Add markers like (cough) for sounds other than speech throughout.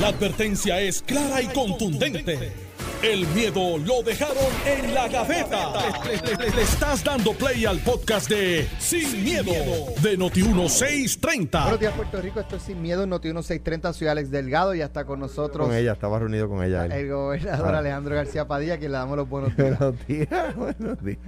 La advertencia es clara y contundente. El miedo lo dejaron en la gaveta. Le, le- le estás dando play al podcast de Sin, miedo, de Noti1630. Buenos días, Puerto Rico. Esto es Sin Miedo, Noti 1630. Soy Alex Delgado y ya está con nosotros Con ella, estaba reunido con ella. él. el gobernador Ah. Alejandro García Padilla, quien le damos los buenos días. Buenos días, (laughs) buenos días.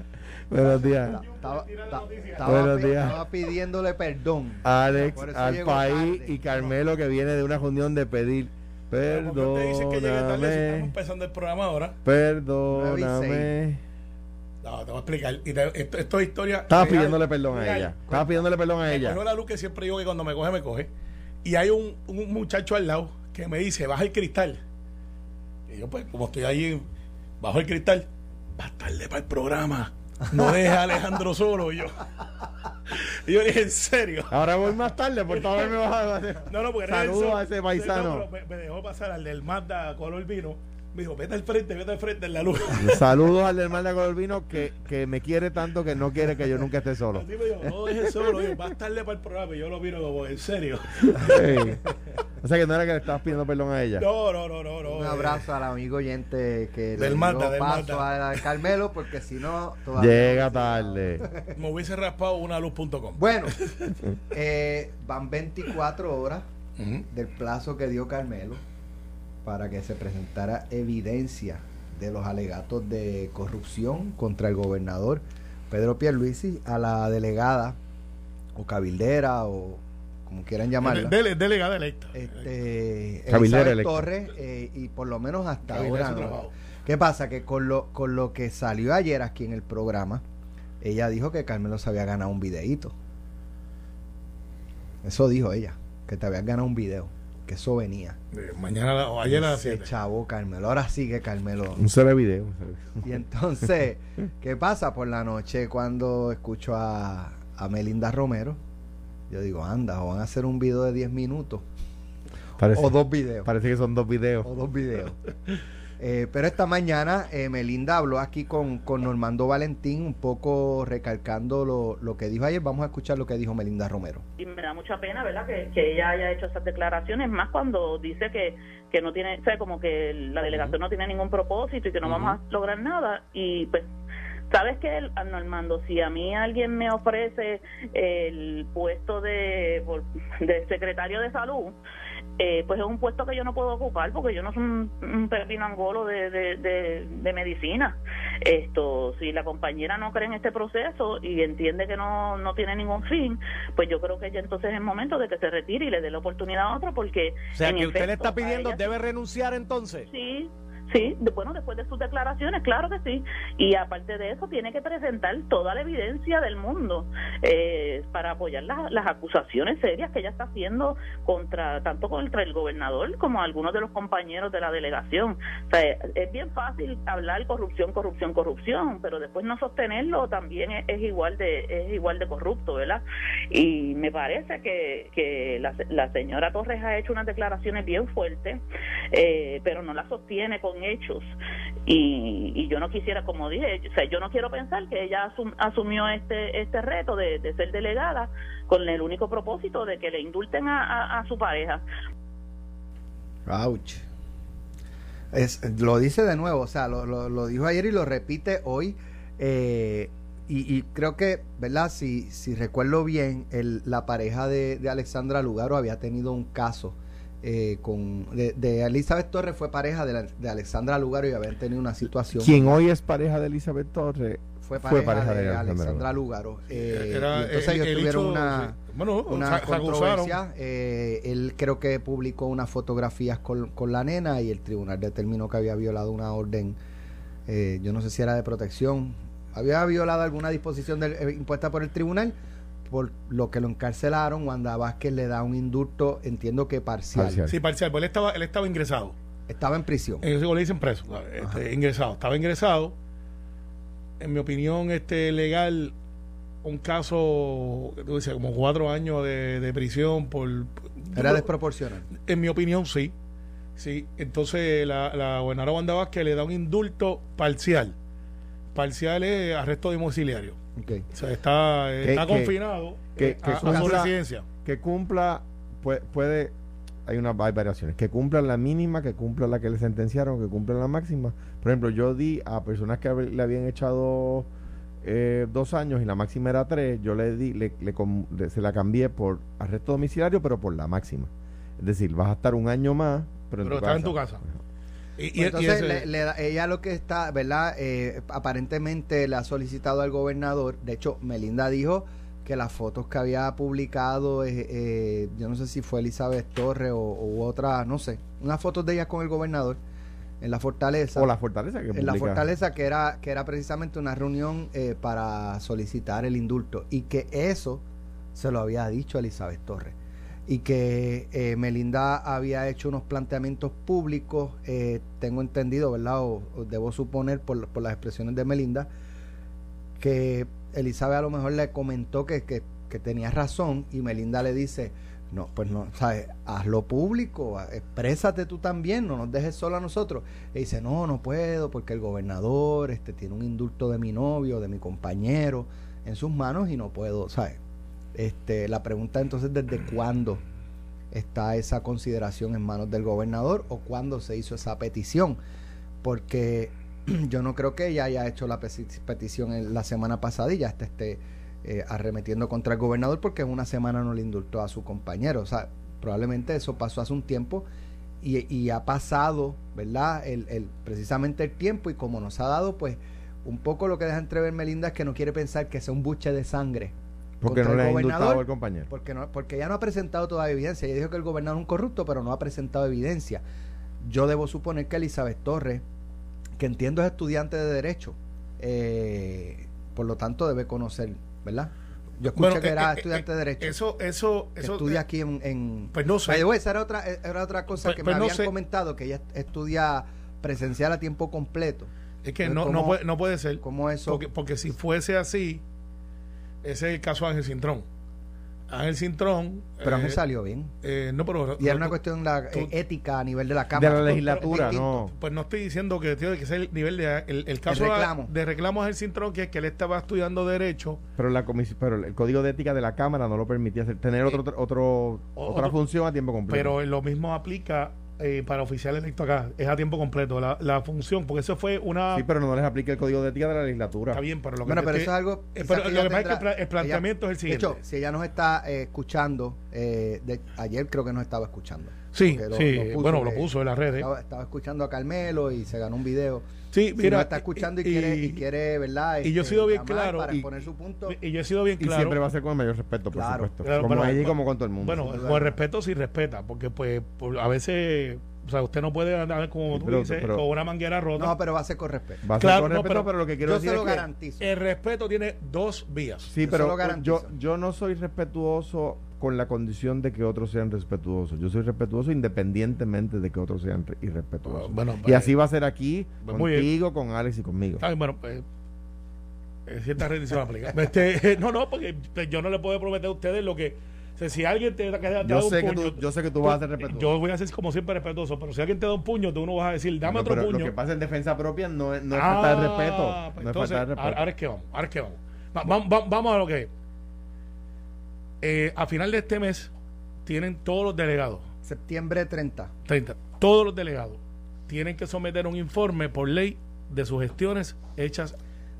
Buenos días. Estaba, ta- estaba Buenos días. estaba pidiéndole perdón. Alex, al país tarde. y Carmelo que viene de una reunión de pedir Pero ¿por qué usted dice que llegue tarde si estamos empezando el programa ahora? perdóname. No, te voy a explicar. Y te- esto, esto es historia. Estaba real, pidiéndole perdón a ella. Estaba pidiéndole perdón a Me ella. cogió la luz que siempre digo que cuando me coge, me coge. Y hay un, un muchacho al lado que me dice, baja el cristal. Y yo, pues, como estoy ahí, bajo el cristal, va tarde para el programa. No dejes a Alejandro solo. Yo, y yo dije, ¿en serio? Ahora voy más tarde por no haberme bajado. No, no, porque Saludos a ese No, paisano. pero me, me dejó pasar al del Mazda color vino. Me dijo, vete al frente, vete al frente en la luz. (laughs) Saludos al (laughs) del mal de color vino que, que me quiere tanto que no quiere que yo nunca esté solo. Así me dijo, no dejes solo, digo, vas tarde para el programa. Y yo lo miro como, ¿en serio? Sí. O sea que no era que le estabas pidiendo perdón a ella. No, no, no, no. no Un eh. abrazo al amigo oyente que le Del dio Mazda, del paso a Carmelo, porque si no, todavía Llega tarde. Me hubiese raspado una luz.com. Bueno, (laughs) eh, van 24 horas del plazo que dio Carmelo para que se presentara evidencia de los alegatos de corrupción contra el gobernador Pedro Pierluisi a la delegada o cabildera o como quieran llamarla. Dele- delegada electa. este, Cabildera electa. Torres eh, y por lo menos hasta Cabildera ahora no. ¿Qué pasa? Que con lo, con lo que salió ayer aquí en el programa, ella dijo que Carmelo se había ganado un videíto. Eso dijo ella, que te habías ganado un video, que eso venía. Eh, Mañana o ayer a las Se 7. chavo Carmelo, ahora sí que Carmelo. Un solo video. un solo video. Y entonces, ¿qué pasa por la noche cuando escucho a, a Melinda Romero? Yo digo, anda, o van a hacer un video de 10 minutos, Parece, o dos videos. parece que son dos videos. o dos videos. (laughs) Eh, pero esta mañana eh, Melinda habló aquí con, con Normando Valentín, un poco recalcando lo, lo que dijo ayer. Vamos a escuchar lo que dijo Melinda Romero. y me da mucha pena, ¿verdad? Que, que ella haya hecho esas declaraciones, más cuando dice que, que no tiene, o sea, como que la delegación no tiene ningún propósito y que no vamos a lograr nada. Y pues, ¿sabes qué, Normando? Si a mí alguien me ofrece el puesto de, por- de secretario de salud, eh, pues es un puesto que yo no puedo ocupar porque yo no soy un, un pepino angolo de, de, de, de medicina. Esto, si la compañera no cree en este proceso y entiende que no, no tiene ningún fin, pues yo creo que ya entonces es el momento de que se retire y le dé la oportunidad a otro porque... O sea, que usted le está pidiendo, ella- debe renunciar entonces. Sí, sí, bueno, después de sus declaraciones, claro que sí. Y aparte de eso, tiene que presentar toda la evidencia del mundo eh, para apoyar las, las acusaciones serias que ella está haciendo contra tanto contra el gobernador como algunos de los compañeros de la delegación. O sea, es bien fácil hablar corrupción, corrupción, corrupción, pero después no sostenerlo también es, es igual de es igual de corrupto, ¿verdad? Y me parece que, que la, la señora Torres ha hecho unas declaraciones bien fuertes, eh, pero no las sostiene con hechos. Y, y yo no quisiera, como dije, o sea, yo no quiero pensar que ella asum- asumió este este reto de, ser delegada con el único propósito de que le indulten a, su pareja. Ouch. Es, lo dice de nuevo, o sea, lo dijo ayer y lo repite hoy. eh, y, y creo que, ¿verdad? Si, si recuerdo bien, el, la pareja de, de Alexandra Lugaro había tenido un caso eh, con. De, de Elizabeth Torres fue pareja de, la- de Alexandra Lugaro y habían tenido una situación. Quien hoy es pareja de Elizabeth Torres fue pareja, fue pareja de, de Alexandra Lugaro. Eh, Era entonces el- ellos el tuvieron hecho, una. sí. Bueno, una se- se acusaron. controversia. eh, él creo que publicó unas fotografías con, con la nena y el tribunal determinó que había violado una orden, eh, yo no sé si era de protección, había violado alguna disposición del- eh, impuesta por el tribunal, por lo que lo encarcelaron. Wanda Vázquez le da un indulto, entiendo que parcial. Parcial. Sí, parcial, pues él estaba, él estaba ingresado. Estaba en prisión. Eso le dicen preso, este, ingresado. Estaba ingresado. En mi opinión, este legal, un caso, tú decías, como cuatro años de, de prisión por... Era desproporcional. En mi opinión, sí. Sí, entonces la, la gobernadora Wanda Vázquez le da un indulto parcial. Parcial es arresto domiciliario. Ok. O sea, está, está que- confinado que- eh, que a, a su cumpla- residencia. que cumpla puede, puede hay unas hay variaciones. Que cumplan la mínima, que cumplan la que le sentenciaron, que cumplan la máxima. Por ejemplo, yo di a personas que le habían echado eh, dos años y la máxima era tres, yo le di, le, le le- se la cambié por arresto domiciliario, pero por la máxima. Es decir, vas a estar un año más, pero en Pero tu estás en tu casa. Y, y- Pues y entonces, ese- le- le da- ella lo que está, ¿verdad? Eh, aparentemente le ha solicitado al gobernador. De hecho, Melinda dijo que las fotos que había publicado, eh, eh, yo no sé si fue Elizabeth Torres o, u otra, no sé, unas fotos de ella con el gobernador en la fortaleza. O la fortaleza que en la fortaleza que era que era precisamente una reunión eh, para solicitar el indulto y que eso se lo había dicho a Elizabeth Torres y que eh, Melinda había hecho unos planteamientos públicos eh, tengo entendido verdad o, debo suponer por, por las expresiones de Melinda que Elizabeth a lo mejor le comentó que, que, que tenía razón y Melinda le dice no, pues no, ¿sabes? Hazlo público, exprésate tú también, no nos dejes solo a nosotros. Y dice, no, no puedo, porque el gobernador este, tiene un indulto de mi novio, de mi compañero, en sus manos y no puedo, ¿sabes? Este, la pregunta entonces, ¿desde cuándo está esa consideración en manos del gobernador o cuándo se hizo esa petición? Porque (clears throat) yo no creo que ella haya hecho la peti- petición en la semana pasada y ya está este, eh, arremetiendo contra el gobernador porque en una semana no le indultó a su compañero. O sea, probablemente eso pasó hace un tiempo y, y ha pasado, ¿verdad? El, el- precisamente el tiempo y como nos ha dado, pues, un poco lo que deja entrever Melinda es que no quiere pensar que sea un buche de sangre. Porque contra no el le ha indultado gobernador, al compañero. Porque, no, porque ya no ha presentado toda evidencia. Ella dijo que el gobernador es un corrupto, pero no ha presentado evidencia. Yo debo suponer que Elizabeth Torres, que entiendo es estudiante de Derecho, eh, por lo tanto debe conocer, ¿verdad? Yo escuché Bueno, que eh, era eh, estudiante de eh, Derecho. Eso, eso, estudia eh, aquí en, en- Pues no sé. Esa era otra, era otra cosa Pues- que pues me no habían sé. comentado, que ella estudia presencial a tiempo completo. Es que no, no, ¿cómo- puede, no puede ser. ¿Cómo eso? Porque, porque si fuese así, ese es el caso de Ángel Cintrón. Ángel Cintrón. pero mí eh, suna bien. eh, no, pero. Y era no, una tú- cuestión la, tú- eh, ética a nivel de la De Cámara. la Pero- legislatura, es no. Pues no estoy diciendo que tiene que ser el nivel de. El, el caso de- reclamo. de reclamo a Ángel Cintrón, que es que él estaba estudiando Derecho. Pero la comisión, pero el código de ética de la cámara no lo permitía hacer, tener otro, otro, otro- otra función a tiempo completo. Pero lo mismo aplica eh, para oficial electo acá. Es a tiempo completo la, la función, porque eso fue una. sí, pero no les aplica el código de ética de la legislatura. Está bien, pero lo que Bueno, pero eso es algo. eh, pero lo que pasa es que el planteamiento es el siguiente. De hecho, si ella nos está eh, escuchando, eh, de- ayer creo que nos estaba escuchando. Sí, Porque lo- sí, lo puso, bueno, lo puso en las redes. Estaba, estaba escuchando a Carmelo y se ganó un video. Sí, Si mira. nos está escuchando y, quiere, y quiere, ¿verdad? y yo he Este, sido bien claro Para y- exponer su punto. y yo he sido bien Y claro. siempre va a ser con el mayor respeto, por Claro. supuesto. Claro, como pero- y como con todo el mundo. Bueno, con respeto sí respeta, porque pues por- a veces, o sea, usted no puede andar como tú pero- dices, pero- con una manguera rota. No, pero va a ser con respeto. va a ser claro, con no, respeto, pero- pero, lo que quiero Yo decir se es lo que- garantizo. El respeto tiene dos vías. Sí, Yo pero lo yo, yo no soy respetuoso con la condición de que otros sean respetuosos. Yo soy respetuoso independientemente de que otros sean re- irrespetuosos. Bueno, y pues, así va a ser aquí, Pues contigo, con Alex y conmigo. está bien, bueno, pues eh, cierta rendición aplica. (laughs) Este, no, no, porque pues, yo no le puedo prometer a ustedes lo que. O sea, si alguien te da Yo un sé, que tú, yo sé que tú vas a ser respetuoso. yo voy a ser como siempre respetuoso, pero si alguien te da un puño, tú no vas a decir, dame No, otro pero puño. Lo que pasa en defensa propia no es, no es Ah, falta de respeto. pues no entonces, es falta de respeto. Ahora, ahora es que vamos, ahora es que vamos. Va- va- va- vamos a lo que es. Eh, a final de este mes tienen todos los delegados, Septiembre 30. 30, todos los delegados tienen que someter un informe por ley de sus gestiones hechas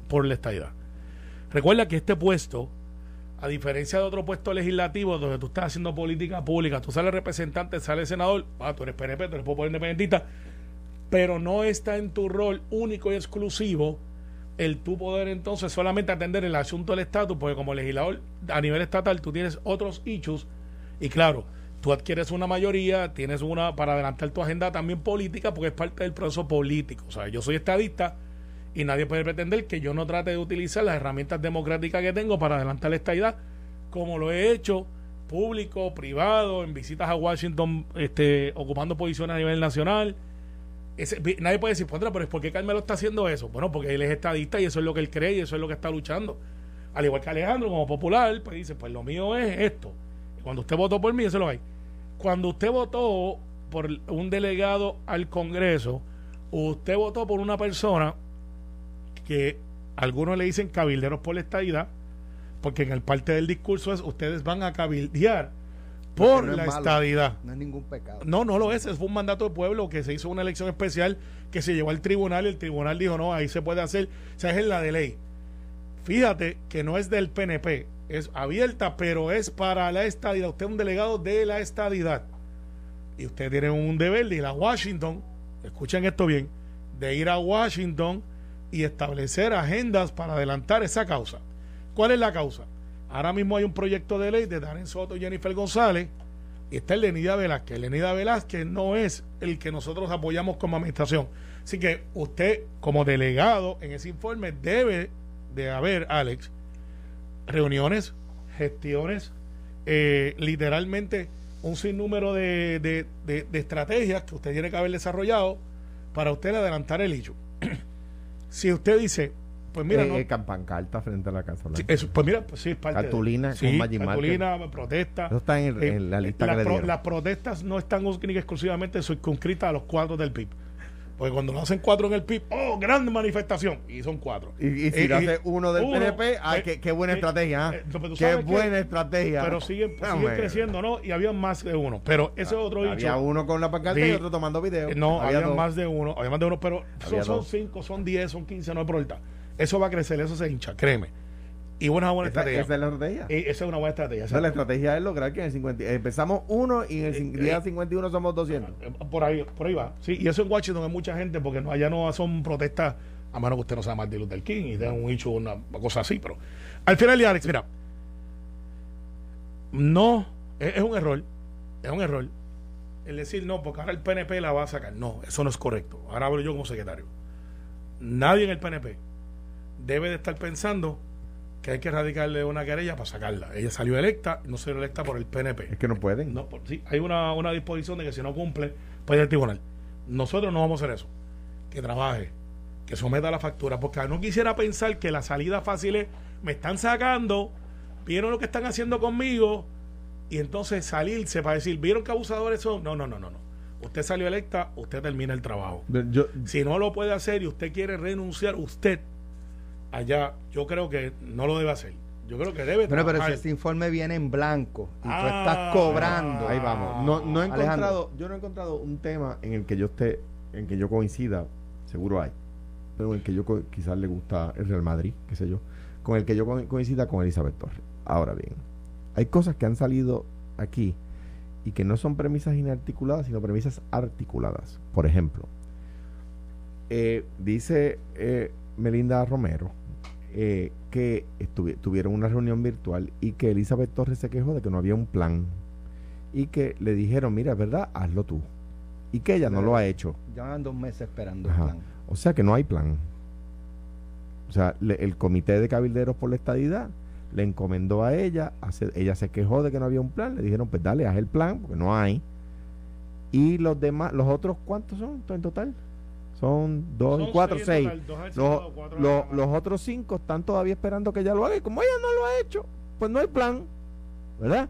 por la estadidad. Recuerda que este puesto, a diferencia de otro puesto legislativo donde tú estás haciendo política pública, tú sales representante, sales senador, ah, tú eres PNP, tú eres popular independentista, pero no está en tu rol único y exclusivo el tu poder entonces solamente atender el asunto del estatus, porque como legislador a nivel estatal tú tienes otros issues y claro, tú adquieres una mayoría, tienes una para adelantar tu agenda también política porque es parte del proceso político. O sea, yo soy estadista y nadie puede pretender que yo no trate de utilizar las herramientas democráticas que tengo para adelantar esta idea, como lo he hecho público, privado, en visitas a Washington, este, ocupando posiciones a nivel nacional. Nadie puede decir, "Contra, pero es porque Carmelo está haciendo eso. Bueno, porque él es estadista y eso es lo que él cree y eso es lo que está luchando. Al igual que Alejandro, como popular, pues dice, pues lo mío es esto. Cuando usted votó por mí, eso es lo hay. Cuando usted votó por un delegado al Congreso, usted votó por una persona que algunos le dicen cabilderos por la estadidad, porque en el parte del discurso es ustedes van a cabildear por no es la malo. estadidad. No es ningún pecado. No, no lo es. Fue un mandato de pueblo que se hizo una elección especial que se llevó al tribunal y el tribunal dijo, no, ahí se puede hacer. O sea, es en la de ley. Fíjate que no es del PNP, es abierta, pero es para la estadidad. Usted es un delegado de la estadidad. Y usted tiene un deber de ir a Washington, escuchen esto bien, de ir a Washington y establecer agendas para adelantar esa causa. ¿Cuál es la causa? Ahora mismo hay un proyecto de ley de Darren Soto y Jennifer González y está el de Lenida Velázquez. Lenida Velázquez no es el que nosotros apoyamos como administración. Así que usted, como delegado en ese informe, debe de haber, Alex, reuniones, gestiones, eh, literalmente un sinnúmero de, de, de- de estrategias que usted tiene que haber desarrollado para usted adelantar el hecho. Si usted dice, pues mira, Eh, no, eh, campancarta frente a la Casa. Sí, eso, pues mira, pues sí, es parte de- Cartulina sí, con Magic Marker. cartulina, protesta. Eso está en, el- en la lista las que pro-. Las protestas no están única y exclusivamente circunscritas a los cuadros del PIB. Porque cuando no hacen cuatro en el PIB, ¡oh, gran manifestación! Y son cuatro. Y, y si Eh, lo hace uno del uno, PNP, ¡ay, eh, qué, qué buena eh, estrategia! ¿ah? eh, tú ¡Qué que- buena estrategia! Pero siguen, siguen Hombre. creciendo, ¿no? Y había más de uno. Pero ese es otro Había dicho. uno con la pancarta Sí. y otro tomando video. No, había, más de uno, había más de uno, pero son, Había cinco, son diez, son quince, no hay problema. Eso va a crecer, eso se hincha, créeme. Y una buena Esa, estrategia. esa es la estrategia. Eh, esa es una buena estrategia. Esa es la estrategia es lograr que en el 50, eh, empezamos uno y en el cin- Eh, día eh, 51 somos 200. Eh, Por ahí, por ahí va. Sí, y eso en Washington hay mucha gente porque no, allá no son protestas, a menos que usted no sea Martin Luther King y tenga un hecho, una cosa así, pero al final, Alex, mira, no, es, es un error, es un error el decir no, porque ahora el PNP la va a sacar. No, eso no es correcto. Ahora hablo yo como secretario. Nadie en el PNP debe de estar pensando que hay que radicarle una querella para sacarla. Ella salió electa, no salió electa por el PNP. Es que no pueden. No, por- sí, hay una, una disposición de que si no cumple, puede ir al tribunal. Nosotros no vamos a hacer eso. Que trabaje, que someta la factura, porque no quisiera pensar que la salida fácil es, me están sacando, vieron lo que están haciendo conmigo, y entonces salirse para decir, vieron que abusadores son. No, no, no, no, no. Usted salió electa, usted termina el trabajo. Yo, Si no lo puede hacer y usted quiere renunciar, usted allá, yo creo que no lo debe hacer. Yo creo que debe Bueno, pero si este informe viene en blanco y tú Ah, estás cobrando. ahí vamos. No, no he Alejandro. encontrado, yo no he encontrado un tema en el que yo esté, en que yo coincida, seguro hay, pero en el que yo quizás le gusta el Real Madrid, qué sé yo, con el que yo co- coincida con Elizabeth Torres. Ahora bien, hay cosas que han salido aquí y que no son premisas inarticuladas, sino premisas articuladas. Por ejemplo, eh, dice eh, Melinda Romero eh, que tuvieron una reunión virtual y que Elizabeth Torres se quejó de que no había un plan y que le dijeron, mira, es verdad, hazlo tú. Y que ella no lo ha hecho. Llevan dos meses esperando Ajá. el plan. O sea que no hay plan. O sea, le- el comité de cabilderos por la estadidad le encomendó a ella, ella se quejó de que no había un plan, le dijeron, pues dale, haz el plan, porque no hay. Y los demás, los otros, ¿cuántos son en total? Son dos y Son cuatro, en seis. total, dos al Los, otros cinco están todavía esperando que ella lo haga. Y como ella no lo ha hecho, pues no hay plan. ¿Verdad?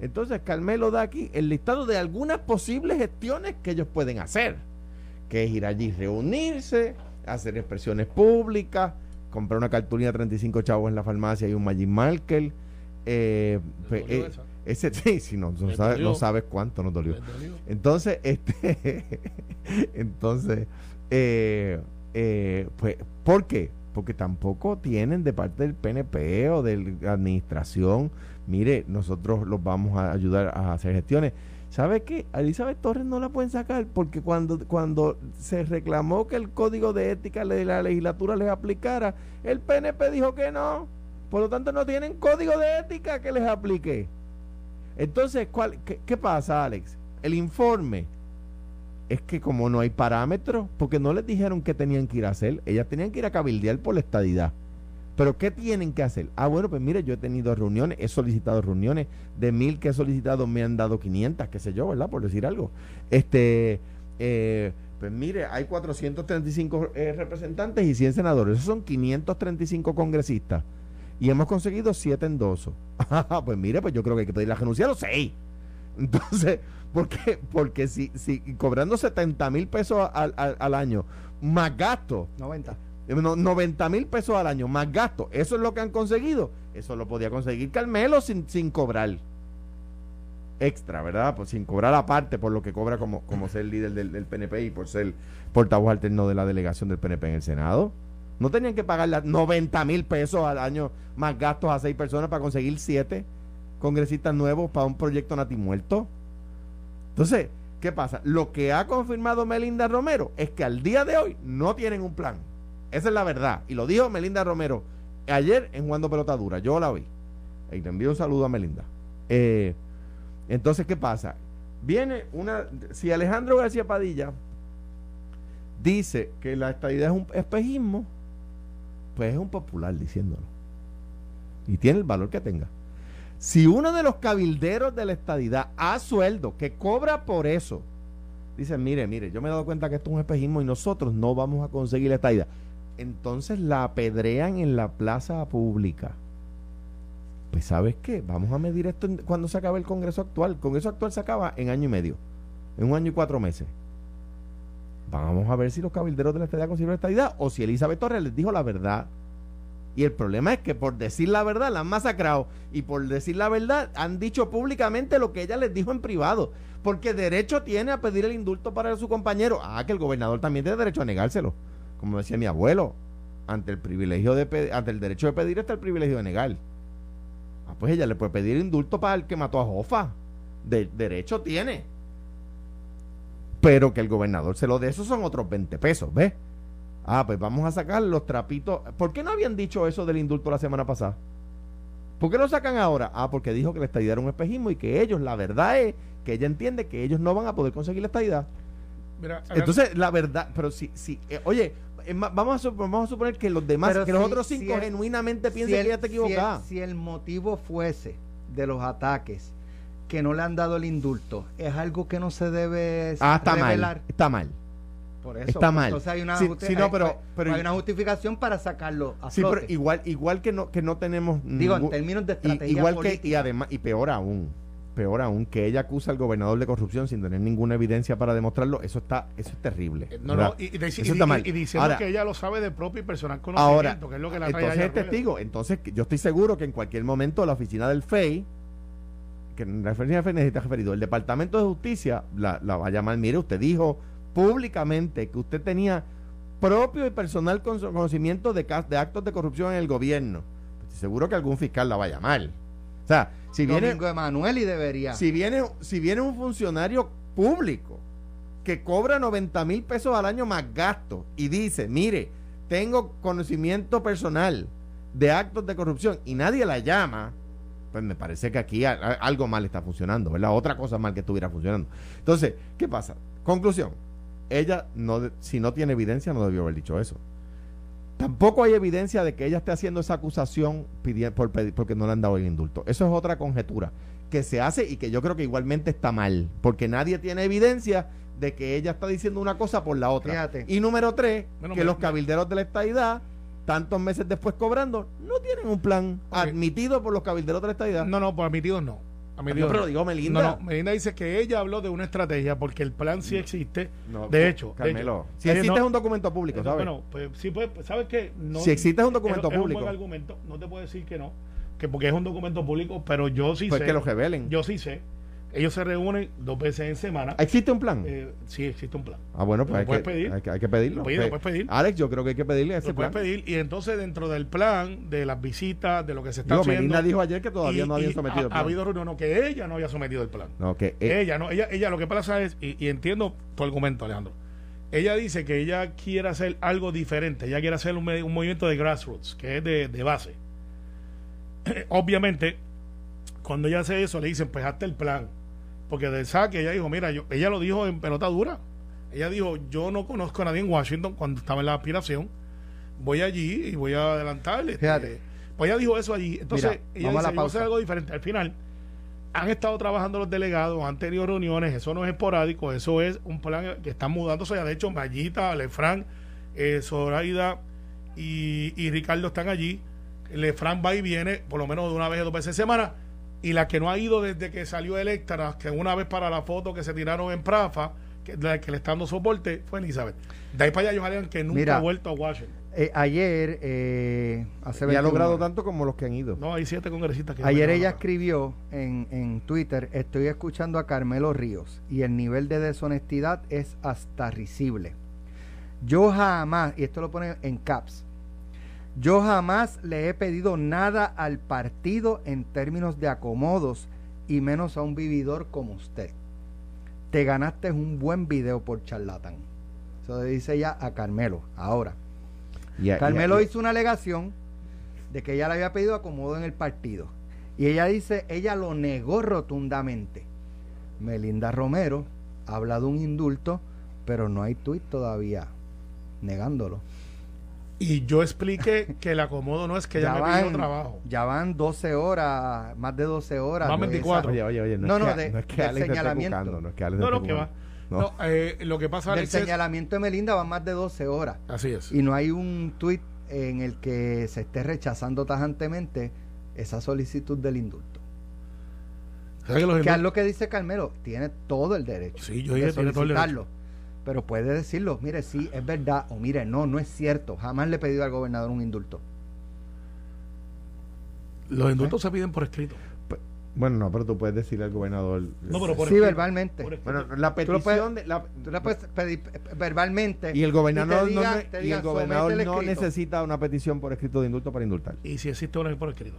Entonces Carmelo da aquí el listado de algunas posibles gestiones que ellos pueden hacer. Que es ir allí, reunirse, hacer expresiones públicas, comprar una cartulina de 35 chavos en la farmacia y un Magic Marker. Eh, pues, eh, ese (laughs) sí, sí, no, no ¿Le sabes, no sabes cuánto nos dolió. ¿Les dolió? Entonces, este, (laughs) entonces, eh, eh, pues, ¿por qué? Porque tampoco tienen de parte del PNP o de la administración, mire, nosotros los vamos a ayudar a hacer gestiones. ¿Sabe qué? A Elizabeth Torres no la pueden sacar porque cuando, cuando se reclamó que el código de ética de la legislatura les aplicara, el PNP dijo que no. Por lo tanto, no tienen código de ética que les aplique. Entonces, ¿cuál, qué, qué pasa, Alex? El informe es que como no hay parámetros, porque no les dijeron qué tenían que ir a hacer, ellas tenían que ir a cabildear por la estadidad. Pero ¿qué tienen que hacer? Ah, bueno, pues mire, yo he tenido reuniones, he solicitado reuniones, de mil que he solicitado me han dado 500, qué sé yo, ¿verdad? Por decir algo. Este, eh, pues mire, hay 435 eh, representantes y 100 senadores, esos son 535 congresistas. Y hemos conseguido 7 endosos. (laughs) Pues mire, pues yo creo que hay que pedir la renuncia a los 6. Entonces, ¿por qué? Porque si, si cobrando 70 mil pesos al, al- al año, más gasto, 90. eh, no, 90 mil pesos al año, más gasto, eso es lo que han conseguido. Eso lo podía conseguir Carmelo sin, sin cobrar. extra, ¿verdad? Pues sin cobrar aparte por lo que cobra como, como ser líder del, del PNP y por ser portavoz alterno de la delegación del PNP en el Senado. No tenían que pagar 90 mil pesos al año más gastos a seis personas para conseguir siete congresistas nuevos para un proyecto natimuerto. Entonces, ¿qué pasa? Lo que ha confirmado Melinda Romero es que al día de hoy no tienen un plan. Esa es la verdad. Y lo dijo Melinda Romero ayer en Jugando Pelota Dura. Yo la vi. Y le envío un saludo a Melinda. Eh, entonces, ¿qué pasa? Viene una. Si Alejandro García Padilla dice que la estadidad es un espejismo, pues es un popular diciéndolo. Y tiene el valor que tenga. Si uno de los cabilderos de la estadidad a sueldo, que cobra por eso, dice, mire, mire, yo me he dado cuenta que esto es un espejismo y nosotros no vamos a conseguir la estadidad. Entonces la apedrean en la plaza pública. Pues sabes qué, vamos a medir esto cuando se acabe el Congreso actual. El Congreso actual se acaba en año y medio, en un año y cuatro meses. Vamos a ver si los cabilderos de la estadidad consiguieron la estadidad o si Elizabeth Torres les dijo la verdad. Y el problema es que por decir la verdad la han masacrado y por decir la verdad han dicho públicamente lo que ella les dijo en privado. Porque derecho tiene a pedir el indulto para su compañero. Ah, que el gobernador también tiene derecho a negárselo. Como decía mi abuelo, ante el privilegio de ante el derecho de pedir está el privilegio de negar. Ah, pues ella le puede pedir indulto para el que mató a Jofa. De, derecho tiene. Pero que el gobernador se lo dé, esos son otros 20 pesos, ¿ves? Ah, pues vamos a sacar los trapitos. ¿Por qué no habían dicho eso del indulto la semana pasada? ¿Por qué lo sacan ahora? Ah, porque dijo que la estadidad era un espejismo y que ellos, la verdad es que ella entiende que ellos no van a poder conseguir la estadidad. Entonces, la verdad, pero si, si eh, oye, vamos a, vamos a suponer que los demás, que los otros cinco genuinamente piensen que ella está equivocada. Si el, motivo fuese de los ataques que no le han dado el indulto, es algo que no se debe ah, está Mal, está mal. Por eso, está mal. Entonces hay una, pero, pero, hay una justificación para sacarlo a Sí, pero igual, igual que no, que no tenemos. Digo, en términos de estrategia igual que, y además, y peor aún, peor aún, que ella acusa al gobernador de corrupción sin tener ninguna evidencia para demostrarlo, eso está, eso es terrible. Eh, no, no, y, diciendo que ella lo sabe de propio y personal conocimiento, que es lo que la Entonces es testigo, entonces yo estoy seguro que en cualquier momento la oficina del FEI, que en la oficina del FEI necesita referido, el Departamento de Justicia la, va a llamar, mire, usted dijo públicamente que usted tenía propio y personal conocimiento de, de actos de corrupción en el gobierno. Estoy seguro que algún fiscal la va a llamar. O sea, si viene. y debería. Si viene, si viene un funcionario público que cobra 90 mil pesos al año más gastos y dice, mire, tengo conocimiento personal de actos de corrupción y nadie la llama, pues me parece que aquí algo mal está funcionando, ¿verdad? Otra cosa mal que estuviera funcionando. Entonces, ¿qué pasa? Conclusión. Ella, no, si no tiene evidencia, no debió haber dicho eso. Tampoco hay evidencia de que ella esté haciendo esa acusación por porque no le han dado el indulto. Eso es otra conjetura que se hace y que yo creo que igualmente está mal, porque nadie tiene evidencia de que ella está diciendo una cosa por la otra. Y número tres, que los cabilderos de la estadidad, tantos meses después cobrando, no tienen un plan admitido por los cabilderos de la estadidad. No, no, por admitidos no. A no, pero digo Melinda. No, no, Melinda dice que ella habló de una estrategia porque el plan sí existe. de hecho, Carmelo, si existe es un documento público, ¿sabes? Bueno, pues sí, pues, ¿sabes qué? si existe es un documento público. Es un buen argumento, no te puedo decir que no, que porque es un documento público, pero yo sí pues sé. que lo revelen. Yo sí sé ellos se reúnen dos veces en semana. ¿Existe un plan? Eh, sí, existe un plan. Ah, bueno, pues hay que, pedir? Hay, que, hay que pedirlo. Lo puedes pedir. Alex, yo creo que hay que pedirle ese lo puedes pedir y entonces dentro del plan, de las visitas, de lo que se está haciendo. Melina dijo ayer que todavía no habían sometido el plan. Ha habido reuniones que ella no había sometido el plan. No, que e- ella no, ella, ella lo que pasa es, y, entiendo tu argumento, Alejandro. Ella dice que ella quiere hacer algo diferente, ella quiere hacer un, un movimiento de grassroots, que es de, de base. (clears throat) Obviamente, cuando ella hace eso, le dicen, pues hazte el plan porque del saque ella dijo, mira, yo, ella lo dijo en pelota dura. Ella dijo, yo no conozco a nadie en Washington cuando estaba en la aspiración. Voy allí y voy a adelantarle. Este, Fíjate. pues ella dijo eso allí. Entonces, ella dice, algo diferente. Al final, han estado trabajando los delegados, han tenido reuniones, eso no es esporádico, eso es un plan que están mudándose. Ya de hecho, Mayita, Lefran, eh, Zoraida y, y Ricardo están allí. Lefran va y viene por lo menos de una vez o dos veces a semana y la que no ha ido desde que salió Electra, que una vez para la foto que se tiraron en Prafa, que, la que le está dando soporte fue Elizabeth. De ahí para allá, Johanna, que nunca Mira. ha vuelto a Washington. Eh, ayer, eh, hace Y ha 21 logrado horas, tanto como los que han ido. No, hay siete congresistas que Ayer ella escribió en, en Twitter, estoy escuchando a Carmelo Ríos y el nivel de deshonestidad es hasta risible. Yo jamás, y esto lo pone en caps, yo jamás le he pedido nada al partido en términos de acomodos y menos a un vividor como usted. Te ganaste un buen video por charlatán. Eso le dice ella a Carmelo. Ahora, Carmelo hizo una alegación de que ella le había pedido acomodo en el partido. Y ella dice, ella lo negó rotundamente. Melinda Romero habla de un indulto, pero no hay tuit todavía negándolo. Y yo expliqué que el acomodo no es que ella me pidió trabajo. ya van 12 horas, más de 12 horas. Van de 24. Oye, oye, oye, no, No, es no, que, de- no es que Alex te esté señalamiento. buscando, no es que Alex No, no, que va. No, No. eh, lo que pasa, Alex, es- señalamiento de Melinda van más de 12 horas. Así es. Y no hay un tuit en el que se esté rechazando tajantemente esa solicitud del indulto. ¿Sabes que Que es lo que dice Carmelo, tiene todo el derecho Sí, yo de dije, tiene todo el solicitarlo. Pero puede decirlo, mire, sí, es verdad, o mire, no, no es cierto. Jamás le he pedido al gobernador un indulto. Los indultos se piden por escrito. Bueno, no, pero tú puedes decirle al gobernador. No, pero por sí, escrito. verbalmente. Por. Bueno, la Tú lo petición puedes- de. La, Tú puedes pedir eh, verbalmente. y el gobernador, y diga- no, y el gobernador "Somete el no escrito". necesita una petición por escrito de indulto para indultar. y si existe una por escrito.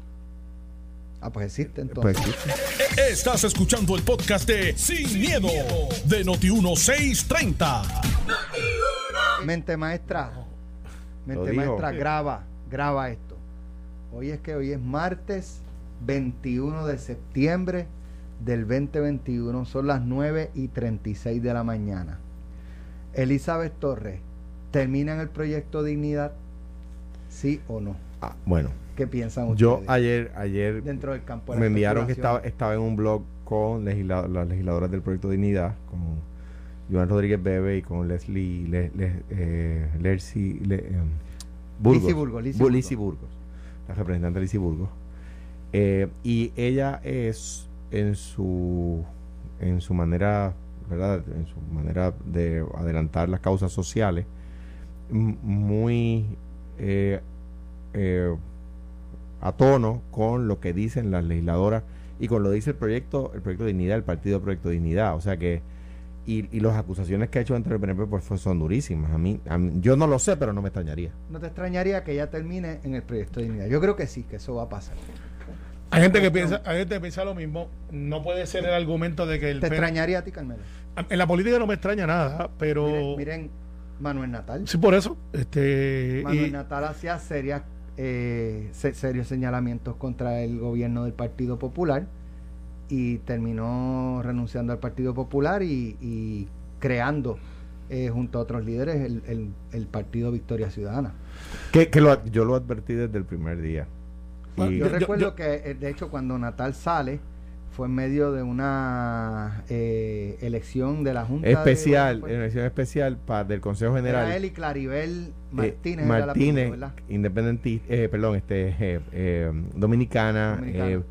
Ah, pues existe Pues entonces. sí. Estás escuchando el podcast de Sin, miedo, de Noti1630. Mente maestra. Mente maestra, graba, graba esto. Hoy es que hoy es martes 21 de septiembre del 2021. Son las 9 y 36 de la mañana. Elizabeth Torres, ¿termina en el proyecto Dignidad? ¿Sí o no? Ah, bueno, ¿Qué piensan ustedes? yo ayer, ayer dentro del campo de la me enviaron que estaba, estaba en un blog con legisla- las legisladoras del proyecto Dignidad, con Joan Rodríguez Bebe y con Leslie Le, Le- eh, Lercy- Le- em, Burgos. Lizzy Burgos, la representante Lizzy Burgos. Eh, y ella es en su en su manera, ¿verdad? En su manera de adelantar las causas sociales, muy eh, eh, a tono con lo que dicen las legisladoras y con lo que dice el proyecto, el proyecto Dignidad, el partido Proyecto Dignidad. O sea que, y, y las acusaciones que ha hecho entre el PNP pues, son durísimas. A mí, a mí- yo no lo sé, pero no me extrañaría. ¿No te extrañaría que ella termine en el proyecto Dignidad? Yo creo que sí, que eso va a pasar. Hay gente que piensa, hay gente que piensa lo mismo. No puede ser el argumento de que el ¿Te PNP extrañaría a ti, Carmelo? En la política no me extraña nada, pero Miren, miren, Manuel Natal. sí por eso. Este Manuel y- Natal hacía serias, eh, se- serios señalamientos contra el gobierno del Partido Popular y terminó renunciando al Partido Popular y, y creando eh, junto a otros líderes el, el- el Partido Victoria Ciudadana. Que, que lo ad- yo lo advertí desde el primer día. Bueno, Y- Yo, recuerdo yo- que, eh, de hecho, cuando Natal sale, fue en medio de una eh, elección de la Junta de- especial, fue- en elección especial para del Consejo era General. él y Claribel eh, Martínez. era ¿verdad? independentista, eh, perdón, este, eh, eh, dominicana, Dominicana. eh,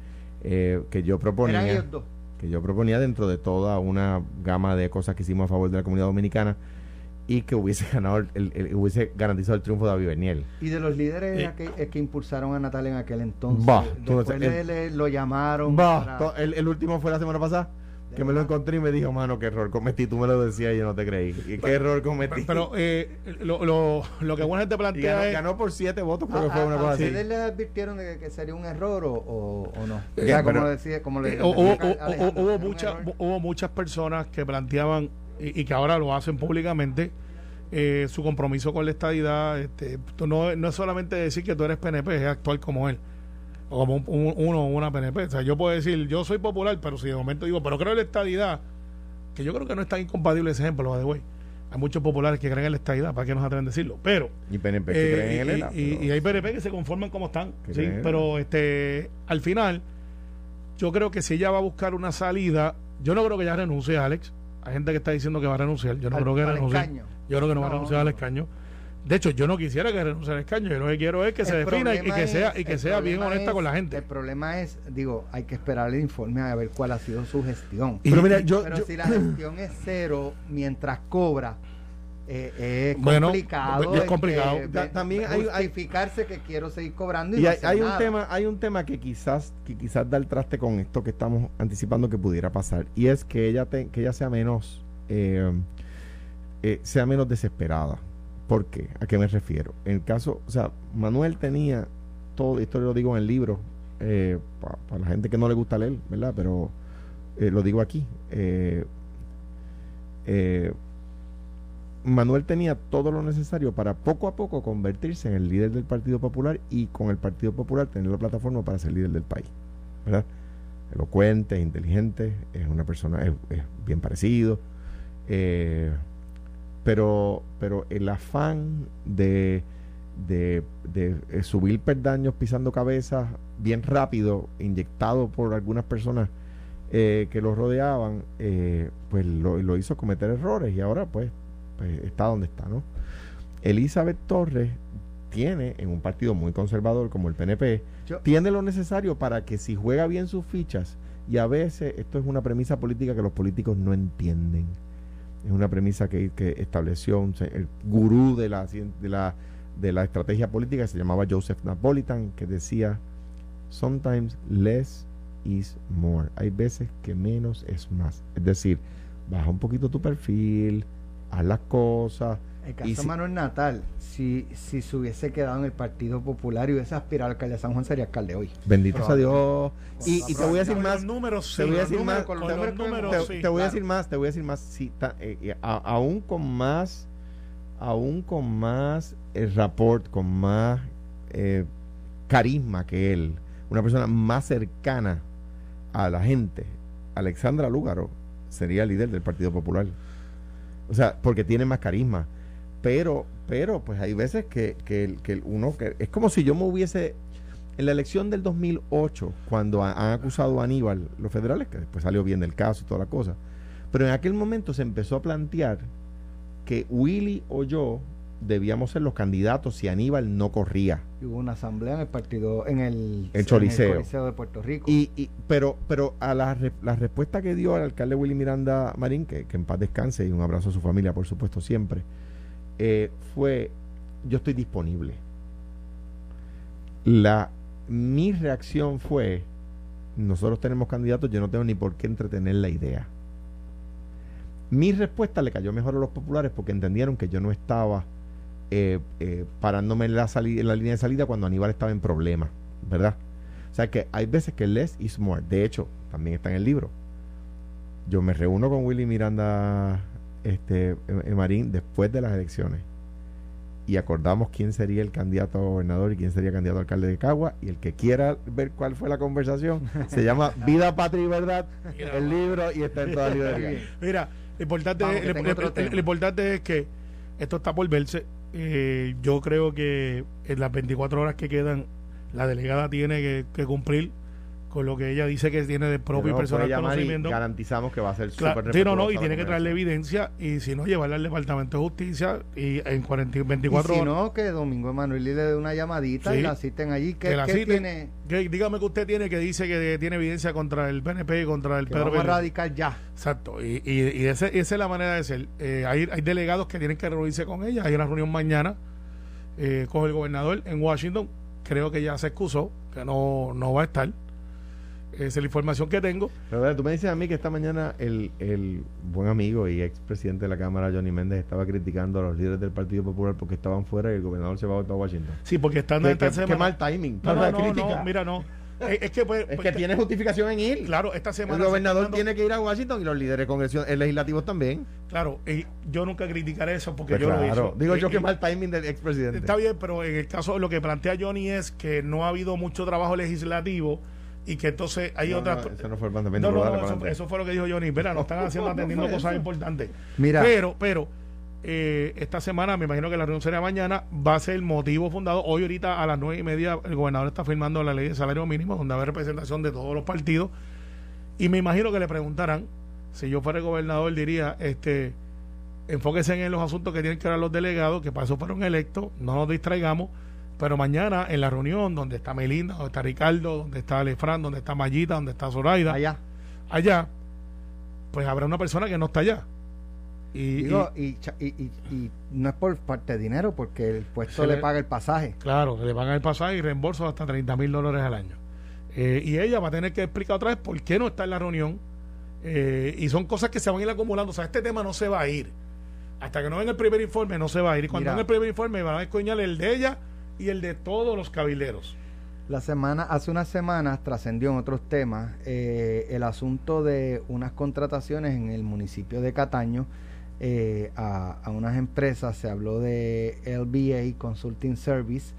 eh, que yo proponía. Eran ellos dos. que yo proponía dentro de toda una gama de cosas que hicimos a favor de la comunidad dominicana y que hubiese (laughs) ganado el, el- hubiese garantizado el triunfo de David Berniel. Y de los líderes Eh. aquel- que impulsaron a Natal en aquel entonces. Bah, no después sé, le, el- le- lo llamaron. Bah, para- to- el, el último fue la semana pasada que me lo encontré y me dijo, mano, qué error cometí, tú me lo decías y yo no te creí. ¿Y qué error cometí? pero eh, lo, lo, lo que buena gente Y plantea ganó, es ganó por siete votos, creo ¿A, que fue una a cosa así. ustedes les advirtieron de que, sería un error o, o- o no? O Eh, sea, como decía, como le Eh, hubo, muchas hubo muchas personas que planteaban y, y que ahora lo hacen públicamente eh, su compromiso con la estadidad este, tú no, no es solamente decir que tú eres PNP es actuar como él o como un- un- uno o una PNP o sea yo puedo decir yo soy popular pero si de momento digo pero creo en la estadidad que yo creo que no es tan incompatible ese ejemplo the way. Hay muchos populares que creen en la estadidad para que nos atreven a decirlo pero Y PNP que eh, creen en Elena. y, pero- y hay PNP que se conforman como están, sí, pero este al final yo creo que si ella va a buscar una salida, yo no creo que ella renuncie, Alex. Hay gente que está diciendo que va a renunciar, yo no Al- creo que renuncie. Yo creo que no, va a renunciar al escaño. De hecho, yo no quisiera que renuncie al escaño. Yo lo que quiero es que se defina y, que sea y que sea bien honesta con la gente. El problema es, digo, hay que esperar el informe a ver cuál ha sido su gestión. pero mira, yo, pero si la gestión es cero mientras cobra, eh, es Bueno, complicado. es complicado. eh, Ta- ve- también hay- justificarse que quiero seguir cobrando y, Y no hay, un nada. tema, hay un tema que quizás, que quizás da el traste con esto que estamos anticipando que pudiera pasar. Y es que ella te- que ella sea menos, eh, eh, sea menos desesperada. ¿Por qué? ¿A qué me refiero? En el caso, o sea, Manuel tenía todo, esto lo digo en el libro, para la gente que no le gusta leer, ¿verdad? Pero eh, lo digo aquí. eh, eh, Manuel tenía todo lo necesario para poco a poco convertirse en el líder del Partido Popular y con el Partido Popular tener la plataforma para ser líder del país. ¿Verdad? Elocuente, inteligente, es una persona, es, bien parecido. eh, pero, pero el afán de, de, de, eh, subir perdaños pisando cabezas bien rápido, inyectado por algunas personas eh, que lo rodeaban, eh, pues lo hizo cometer errores y ahora pues pues, está donde está, ¿no? Elizabeth Torres tiene en un partido muy conservador como el PNP, Yo- tiene lo necesario para que si juega bien sus fichas, y a veces esto es una premisa política que los políticos no entienden, es una premisa que, que estableció un el gurú de la, de, la, de la estrategia política, que se llamaba Joseph Napolitan, que decía, sometimes less is more. Hay veces que menos es más. Es decir, baja un poquito tu perfil, haz las cosas. El Y caso si- Manuel Natal, si, si se hubiese quedado en el Partido Popular y hubiese aspirado al alcalde de San Juan, sería alcalde hoy. Bendito sea Dios. Y, y te voy a decir más. números, Te voy a decir más. te- voy a decir más. Te voy a decir más. Sí, ta- eh, eh, a- aún con más. Aún con más el rapport, con más eh, carisma que él, una persona más cercana a la gente, Alexandra Lúgaro sería líder del Partido Popular. O sea, porque tiene más carisma. Pero, pero, pues hay veces que, que, el- que uno, que es como si yo me hubiese, en la elección del 2008, cuando ha- han acusado a Aníbal, los federales, que después salió bien del caso y toda la cosa, pero en aquel momento se empezó a plantear que Willy o yo debíamos ser los candidatos si Aníbal no corría. Y hubo una asamblea en el partido, en el, El Choliseo. Coliseo de Puerto Rico. Y, y- pero, pero a la, la respuesta que dio el alcalde Willy Miranda Marín, que, que en paz descanse y un abrazo a su familia, por supuesto, siempre, eh, fue, yo estoy disponible. La, mi reacción fue, nosotros tenemos candidatos, yo no tengo ni por qué entretener la idea. Mi respuesta le cayó mejor a los populares porque entendieron que yo no estaba eh, eh, parándome en la, en la línea de salida cuando Aníbal estaba en problemas, ¿verdad? O sea que hay veces que less is more. De hecho, también está en el libro. Yo me reúno con Willy Miranda este, eh, eh, Marín después de las elecciones y acordamos quién sería el candidato a gobernador y quién sería el candidato a alcalde de Cagua. Y el que quiera ver cuál fue la conversación se llama (laughs) Vida, Patria y Verdad, Mira, el libro, y está en toda librería. Mira, lo importante, Vamos, es, que lo- tengo lo- otro lo- tema. lo importante es que esto está por verse. Eh, yo creo que en las 24 horas que quedan, la delegada tiene que, que cumplir con lo que ella dice que tiene de propio y personal llamar y conocimiento. garantizamos que va a ser Claro, súper sí, no, no, y tiene que traerle evidencia y si no, llevarla al Departamento de Justicia y en 40, y 24 y si horas. no, que Domingo Emanuel le dé una llamadita Sí. y la citen allí. ¿Qué, que la qué tiene? Que dígame que usted tiene que dice que tiene evidencia contra el PNP y contra el Que Pedro vamos a radicar ya. Exacto, y, y, y ese- esa es la manera de ser. Eh, hay, hay delegados que tienen que reunirse con ella. Hay una reunión mañana eh, con el gobernador en Washington. Creo que ya se excusó, que no, no va a estar. Esa es la información que tengo. Pero bueno, tú me dices a mí que esta mañana el, el buen amigo y expresidente de la Cámara, Johnny Méndez, estaba criticando a los líderes del Partido Popular porque estaban fuera y el gobernador se va a Washington. Sí, porque están Qué, esta qué- qué semana. mal timing. no, no, no, crítica. no, mira, no. Es, es que, pues, es pues, que tiene justificación en ir. Claro, esta semana. el gobernador tiene que ir a Washington y los líderes eh, legislativos también. Claro, y yo nunca criticaré eso porque Pues yo lo dicho. Digo Y- yo que y- mal timing del expresidente. Está bien, pero en el caso lo que plantea Johnny es que no ha habido mucho trabajo legislativo y que entonces hay No, otras. no, eso no fue el planteamiento. No, no, pero no, dale eso, fue lo que dijo Johnny. Mira, no están haciendo, atendiendo (laughs) cosas importantes. Mira. Pero, pero, eh, esta semana, me imagino que la reunión será mañana, va a ser el motivo fundado. Hoy, ahorita, a las nueve y media, el gobernador está firmando la ley de salario mínimo, donde va a haber representación de todos los partidos. Y me imagino que le preguntarán, si yo fuera el gobernador, diría, este, enfóquense en los asuntos que tienen que ver los delegados, que para eso fueron electos, no nos distraigamos, pero mañana en la reunión donde está Melinda, donde está Ricardo, donde está Alefran, donde está Mayita, donde está Zoraida, Allá. allá, pues habrá una persona que no está allá. Y, Digo, y- y, y, no es por parte de dinero, porque el puesto le le- paga el pasaje. claro, le van a pasaje y reembolso hasta 30 mil dólares al año. Eh, y ella va a tener que explicar otra vez por qué no está en la reunión. Eh, y son cosas que se van a ir acumulando. O sea, este tema no se va a ir. Hasta que no venga el primer informe, no se va a ir. Y cuando Mira. venga el primer informe, van a escoñar el de ella y el de todos los cabileros. La semana, hace unas semanas trascendió en otros temas eh, el asunto de unas contrataciones en el municipio de Cataño eh, a, a unas empresas. Se habló de LBA Consulting Service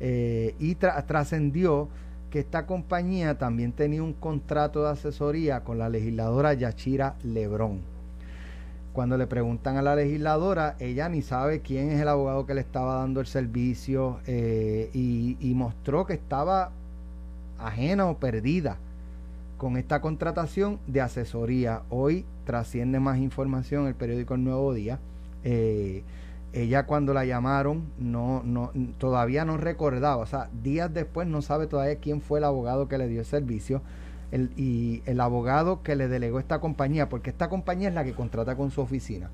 eh, y tra- trascendió que esta compañía también tenía un contrato de asesoría con la legisladora Yachira Lebrón. Cuando le preguntan a la legisladora, ella ni sabe quién es el abogado que le estaba dando el servicio eh, y, mostró que estaba ajena o perdida con esta contratación de asesoría. Hoy trasciende más información el periódico El Nuevo Día. Eh, ella cuando la llamaron no, no, todavía no recordaba, o sea, días después no sabe todavía quién fue el abogado que le dio el servicio el, y el abogado que le delegó esta compañía, porque esta compañía es la que contrata con su oficina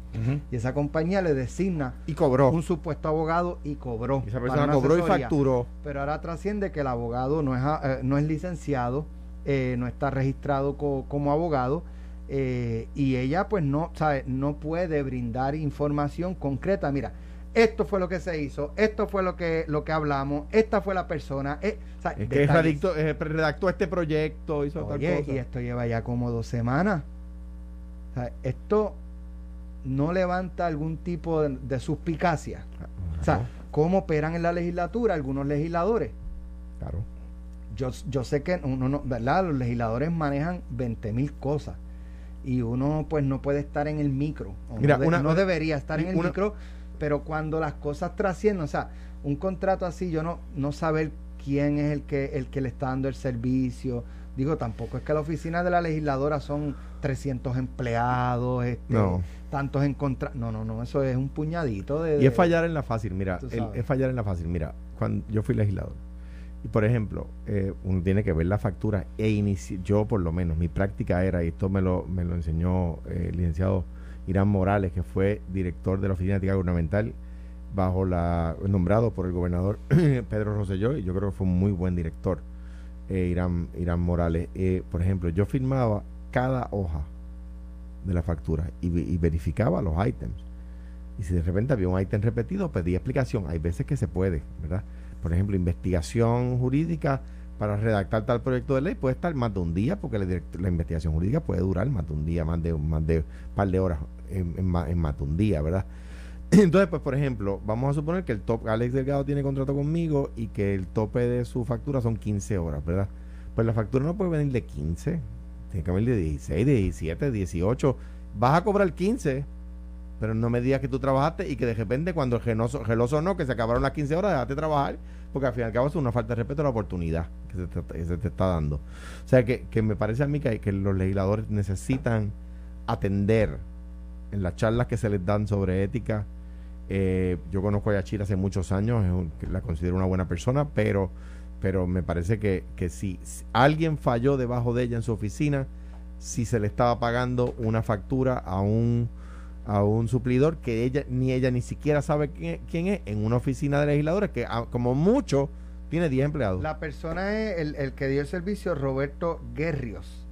y esa compañía le designa Y cobró. un supuesto abogado y cobró. Esa persona cobró y facturó. Pero ahora trasciende que el abogado no es, eh, no es licenciado, eh, no está registrado co- como abogado eh, y ella pues no, sabe, no puede brindar información concreta. Mira, esto fue lo que se hizo, esto fue lo que, lo que hablamos, esta fue la persona. eh, o sea, Es que eh, redactó este proyecto, hizo tal cosa. y esto lleva ya como dos semanas. O sea, esto no levanta algún tipo de, de suspicacia. O sea, cómo operan en la legislatura algunos legisladores. Claro. Yo, yo sé que uno no, ¿verdad? Los legisladores manejan 20 mil cosas y uno pues no puede estar en el micro. o Mira, no, de- una- no debería estar en el una- micro, pero cuando las cosas trascienden, o sea, un contrato así, yo no, no saber quién es el que, el que le está dando el servicio. Digo, tampoco es que la oficina de la legisladora son 300 empleados, este, No. tantos en contra. No, no, no, eso es un puñadito de. Y es fallar en la fácil, mira, el- es fallar en la fácil. Mira, cuando yo fui legislador, y por ejemplo, eh, uno tiene que ver la factura e inici- yo por lo menos, mi práctica era, y esto me lo, me lo enseñó eh, el licenciado Irán Morales, que fue director de la Oficina de Ética Gubernamental, bajo la, nombrado por el gobernador (clears throat) Pedro Rosselló, y yo creo que fue un muy buen director, eh, Irán, Morales. Eh, por ejemplo, yo firmaba cada hoja de la factura y, y verificaba los ítems. Y si de repente había un ítem repetido, pedía explicación. Hay veces que se puede, ¿verdad? Por ejemplo, investigación jurídica para redactar tal proyecto de ley puede estar más de un día, porque la, investigación jurídica puede durar más de un día, más de más de un par de horas en, en más de un día, ¿verdad? (clears throat) Entonces, pues, por ejemplo, vamos a suponer que el top, Alex Delgado tiene contrato conmigo y que el tope de su factura son 15 horas, ¿verdad? Pues la factura no puede venir de 15, tiene que venir de 16, de 17, de 18. Vas a cobrar 15, pero no me digas que tú trabajaste y que de repente cuando el genoso, geloso no, que se acabaron las 15 horas, déjate trabajar, porque al fin y al cabo es una falta de respeto a la oportunidad que se te, está dando. O sea, que, que me parece a mí que, los legisladores necesitan atender en las charlas que se les dan sobre ética. Eh, yo conozco a Yachira hace muchos años, un- la considero una buena persona, pero, pero me parece que, que si alguien falló debajo de ella en su oficina, si se le estaba pagando una factura a un a un suplidor que ella ni ella ni siquiera sabe quién, quién es en una oficina de legisladores que ah, como mucho tiene 10 empleados. La persona es el, el que dio el servicio, Roberto Guerrios.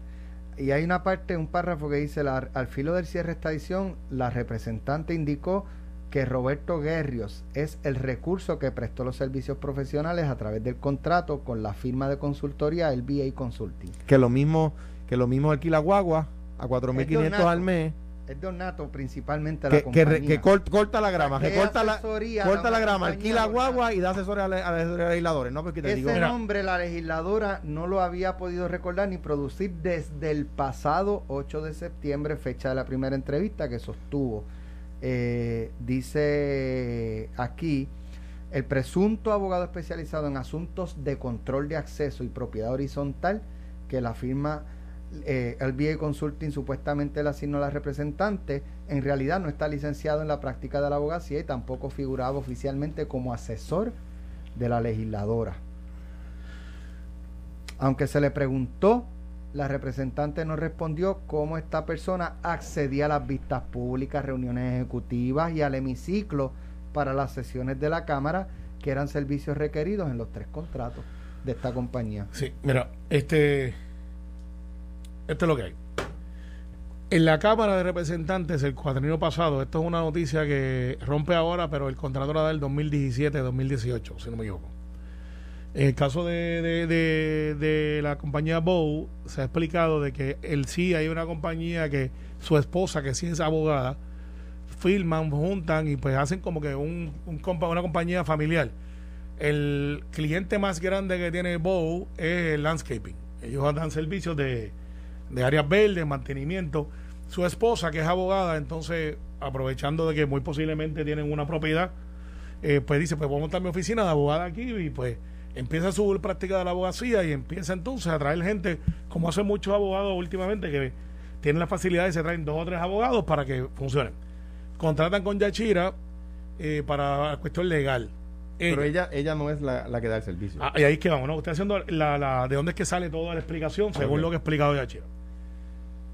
Y hay una parte, un párrafo que dice, la- al filo del cierre de esta edición, la representante indicó que Roberto Guerrios es el recurso que prestó los servicios profesionales a través del contrato con la firma de consultoría el BA Consulting. que lo mismo que lo mismo alquila guagua a 4.500 ornato. al mes Es de ornato principalmente la que, que, re- compañía. que cort- corta la grama, que ¿Qué corta la, corta la grama, alquila guagua y da asesoría a, los legisladores, ¿no? Porque te Ese digo, nombre la legisladora no lo había podido recordar ni producir desde el pasado 8 de septiembre, fecha de la primera entrevista que sostuvo. Eh, dice aquí, el presunto abogado especializado en asuntos de control de acceso y propiedad horizontal que la firma eh, el VA Consulting supuestamente le asignó a la representante, en realidad no está licenciado en la práctica de la abogacía y tampoco figuraba oficialmente como asesor de la legisladora. Aunque se le preguntó, la representante no respondió cómo esta persona accedía a las vistas públicas, reuniones ejecutivas y al hemiciclo para las sesiones de la Cámara, que eran servicios requeridos en los tres contratos de esta compañía. Sí, mira, este, esto es lo que hay. En la Cámara de Representantes el cuatrienio pasado, esto es una noticia que rompe ahora, pero el contrato era del 2017-2018, si no me equivoco. En el caso de, de, de, la compañía Bow, se ha explicado de que él sí hay una compañía que su esposa, que sí es abogada, filman, juntan y pues hacen como que un una compañía familiar. El cliente más grande que tiene Bow es el landscaping. Ellos dan servicios de, de áreas verdes, mantenimiento. Su esposa, que es abogada, entonces, aprovechando de que muy posiblemente tienen una propiedad, eh, pues dice, pues voy a montar mi oficina de abogada aquí y pues empieza su práctica de la abogacía y empieza entonces a traer gente, como hacen muchos abogados últimamente, que tienen la facilidad y se traen dos o tres abogados para que funcionen. Contratan con Yachira eh, para cuestión legal. Pero ella, ella no es la, que da el servicio. Ah, y ahí es que vamos, ¿no? Usted haciendo la, la, de dónde es que sale toda la explicación, según lo que ha explicado Yachira.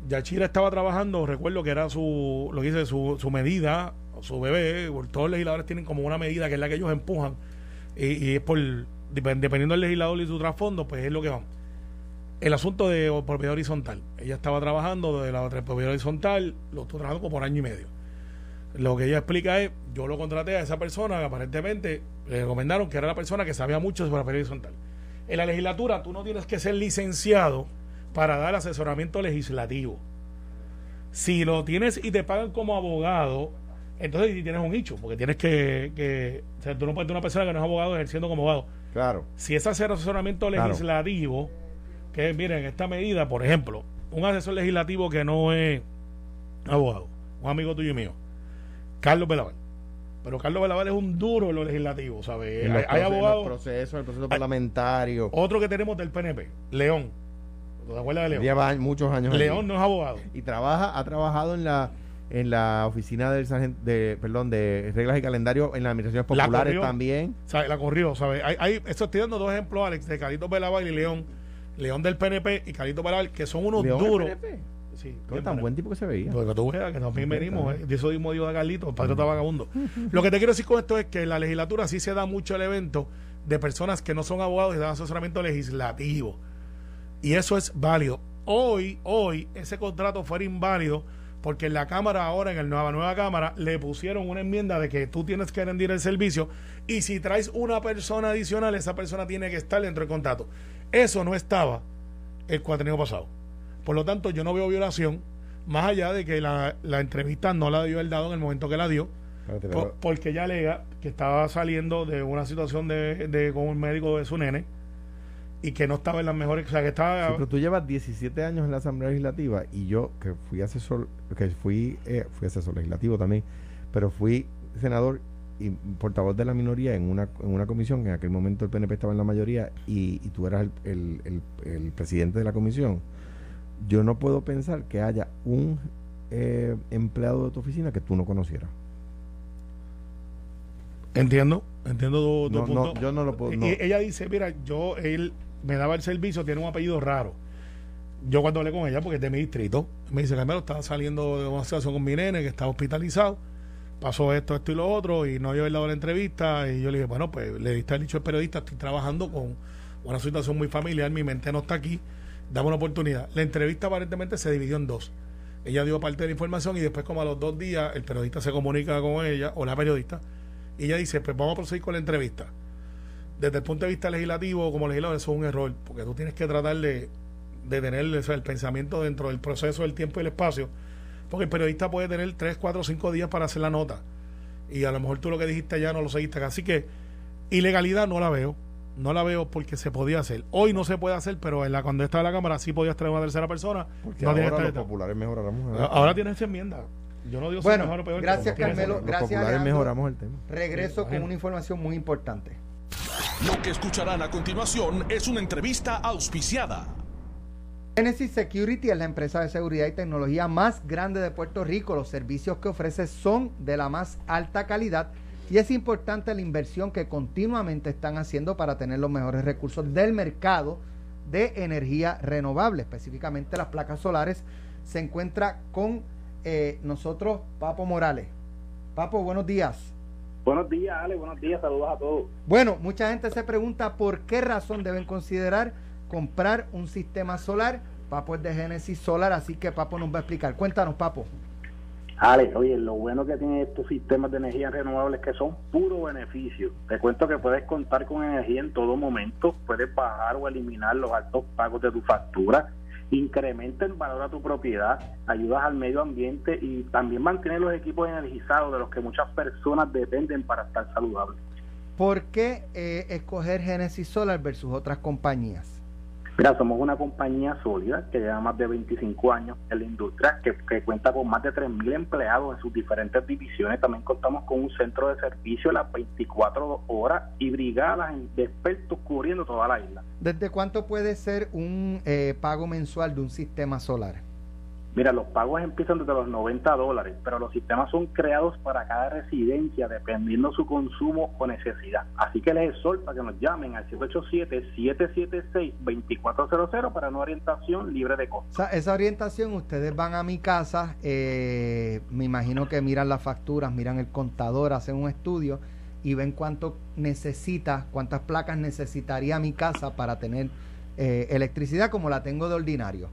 Yachira estaba trabajando, recuerdo que era su, lo que dice, su, su medida, su bebé, todos los legisladores tienen como una medida que es la que ellos empujan, y, es por, dependiendo del legislador y su trasfondo, pues es lo que va. El asunto de propiedad horizontal. Ella estaba trabajando de la propiedad horizontal, lo estuvo trabajando como por año y medio. Lo que ella explica es, yo lo contraté a esa persona que aparentemente le recomendaron que era la persona que sabía mucho sobre propiedad horizontal. En la legislatura tú no tienes que ser licenciado para dar asesoramiento legislativo. Si lo tienes y te pagan como abogado, entonces tienes un nicho, porque tienes que, o sea, tú no puedes tener una persona que no es abogado ejerciendo como abogado. Claro. Si es hacer asesoramiento legislativo, que miren, esta medida, por ejemplo, un asesor legislativo que no es abogado, un amigo tuyo y mío, Carlos Belaval. Pero Carlos Belaval es un duro en lo legislativo, ¿sabes? Hay, abogados. el proceso, el proceso parlamentario. Otro que tenemos del PNP, León ¿Te acuerdas de León? Lleva muchos años. León no es abogado. Y trabaja, ha trabajado en la en la oficina del de perdón de reglas y calendario en las administraciones populares también. La corrió, ¿sabes? Hay, hay, estoy dando dos ejemplos, Alex, de Carito Belaval y León. León del PNP y Carito Belaval, que son unos duros. Sí, tan buen tipo que se veía. Porque tú veas que también venimos, eh, eso mismo digo de Carlito, el padre está vagabundo. Lo que te quiero decir con esto es que en la legislatura sí se da mucho el evento de personas que no son abogados y dan asesoramiento legislativo. Y eso es válido. Hoy, hoy, ese contrato fue inválido porque en la Cámara ahora, en el nueva nueva Cámara, le pusieron una enmienda de que tú tienes que rendir el servicio y si traes una persona adicional, esa persona tiene que estar dentro del contrato. Eso no estaba el cuatrenio pasado. Por lo tanto, yo no veo violación, más allá de que la, entrevista no la dio el dado en el momento que la dio, porque ella alega que estaba saliendo de una situación de, de, con un médico de su nene y que no estaba en las mejores, o sea, que estaba... pero tú llevas 17 años en la Asamblea Legislativa y yo que fui asesor, que fui, eh, fui asesor legislativo también, pero fui senador y portavoz de la minoría en una, en una comisión, que en aquel momento el PNP estaba en la mayoría y, tú eras el, el, el, presidente de la comisión, yo no puedo pensar que haya un eh, empleado de tu oficina que tú no conocieras. Entiendo, entiendo tu, punto. yo no lo puedo. Ella dice, mira, yo, él, me daba el servicio, tiene un apellido raro. Yo cuando hablé con ella, porque es de mi distrito, me dice, Carmelo, estaba saliendo de una situación con mi nene que estaba hospitalizado, pasó esto, esto y lo otro, y no había dado la entrevista, y yo le dije, bueno, pues le diste el dicho al periodista, estoy trabajando con una situación muy familiar, mi mente no está aquí, dame una oportunidad. La entrevista aparentemente se dividió en dos. Ella dio parte de la información y después como a los dos días el periodista se comunica con ella, o la periodista, y ella dice, pues vamos a proseguir con la entrevista desde el punto de vista legislativo, como legislador, eso es un error, porque tú tienes que tratar de, de tener el pensamiento dentro del proceso del tiempo y el espacio, porque el periodista puede tener 3, 4, 5 días para hacer la nota, y a lo mejor tú lo que dijiste ya no lo seguiste. Así que ilegalidad no la veo, no la veo porque se podía hacer. Hoy no se puede hacer, pero en la, cuando estaba en la Cámara sí podías traer una tercera persona. Porque ahora los populares mejoramos. Ahora tienes esa enmienda. Yo no digo bueno, mejor o peor. Gracias, Carmelo. Gracias, mejoramos el tema. Regreso con una información muy importante. Lo que escucharán a continuación es una entrevista auspiciada. Genesis Security es la empresa de seguridad y tecnología más grande de Puerto Rico. Los servicios que ofrece son de la más alta calidad y es importante la inversión que continuamente están haciendo para tener los mejores recursos del mercado de energía renovable, específicamente las placas solares. Se encuentra con eh, nosotros Papo Morales. Papo, buenos días. Buenos días, Ale. Buenos días. Saludos a todos. Bueno, mucha gente se pregunta por qué razón deben considerar comprar un sistema solar. Papo es de Génesis Solar, así que Papo nos va a explicar. Cuéntanos, Papo. Ale, oye, lo bueno que tienen estos sistemas de energía renovables es que son puro beneficio. Te cuento que puedes contar con energía en todo momento, puedes bajar o eliminar los altos pagos de tu factura, incrementa el valor a tu propiedad, ayudas al medio ambiente y también mantener los equipos energizados de los que muchas personas dependen para estar saludables. ¿Por qué eh, escoger Genesis Solar versus otras compañías? Mira, somos una compañía sólida que lleva más de 25 años en la industria, que, cuenta con más de 3.000 empleados en sus diferentes divisiones. También contamos con un centro de servicio las 24 horas y brigadas de expertos cubriendo toda la isla. ¿Desde cuánto puede ser un eh, pago mensual de un sistema solar? Mira, los pagos empiezan desde los 90 dólares, pero los sistemas son creados para cada residencia dependiendo su consumo o necesidad. Así que les exhorto a que nos llamen al 787-776-2400 para una orientación libre de costo. Esa orientación, ustedes van a mi casa, eh, me imagino que miran las facturas, miran el contador, hacen un estudio y ven cuánto necesita, cuántas placas necesitaría mi casa para tener eh, electricidad como la tengo de ordinario.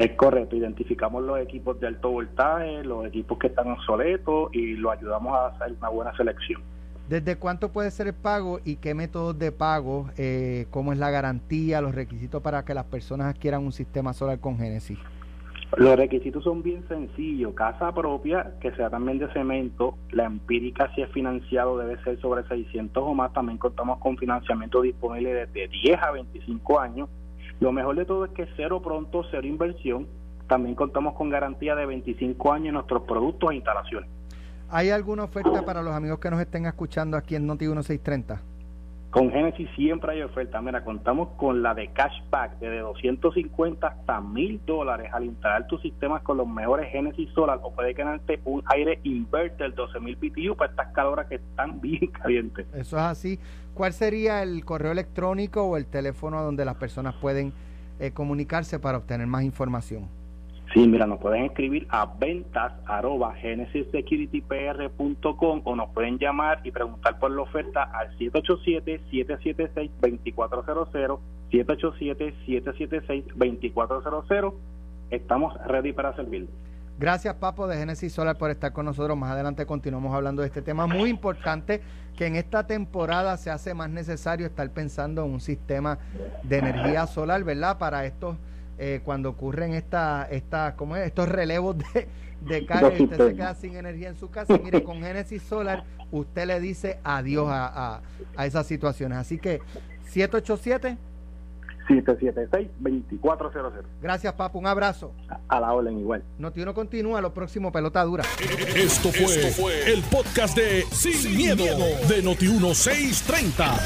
Es correcto, identificamos los equipos de alto voltaje, los equipos que están obsoletos y lo ayudamos a hacer una buena selección. ¿Desde cuánto puede ser el pago y qué métodos de pago? Eh, ¿Cómo es la garantía, los requisitos para que las personas adquieran un sistema solar con Genesis? Los requisitos son bien sencillos. Casa propia, que sea también de cemento. La empírica, si es financiado, debe ser sobre 600 o más. También contamos con financiamiento disponible desde 10 a 25 años lo mejor de todo es que cero pronto, cero inversión. También contamos con garantía de 25 años en nuestros productos e instalaciones. ¿Hay alguna oferta para los amigos que nos estén escuchando aquí en Noti 1630? Con Genesis siempre hay oferta. Mira, contamos con la de cashback de 250 hasta 1000 dólares al instalar tus sistemas con los mejores Genesis Solar o puede ganarte un aire inverter 12000 BTU para estas caloras que están bien (laughs) calientes. Eso es así. ¿Cuál sería el correo electrónico o el teléfono donde las personas pueden eh, comunicarse para obtener más información? Sí, mira, nos pueden escribir a ventas arroba genesissecuritypr.com o nos pueden llamar y preguntar por la oferta al 787-776-2400, 787-776-2400. Estamos ready para servir. Gracias, Papo de Genesis Solar, por estar con nosotros. Más adelante continuamos hablando de este tema muy importante que en esta temporada se hace más necesario estar pensando en un sistema de energía solar, ¿verdad? Para estos eh, cuando ocurren esta, esta, ¿cómo es? estos relevos de, de carga y usted se queda sin energía en su casa. Mire, con Genesis Solar usted le dice adiós a, a, a esas situaciones. Así que 787 776-2400. Gracias, Papo. Un abrazo. A, la orden igual. Noti1 continúa. Lo próximo, pelota dura. Esto fue, el podcast de Sin, miedo, de Noti1 630.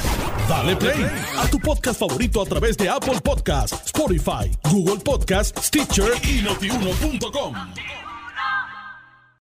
Dale play a tu podcast favorito a través de Apple Podcasts, Spotify, Google Podcasts, Stitcher y notiuno.com.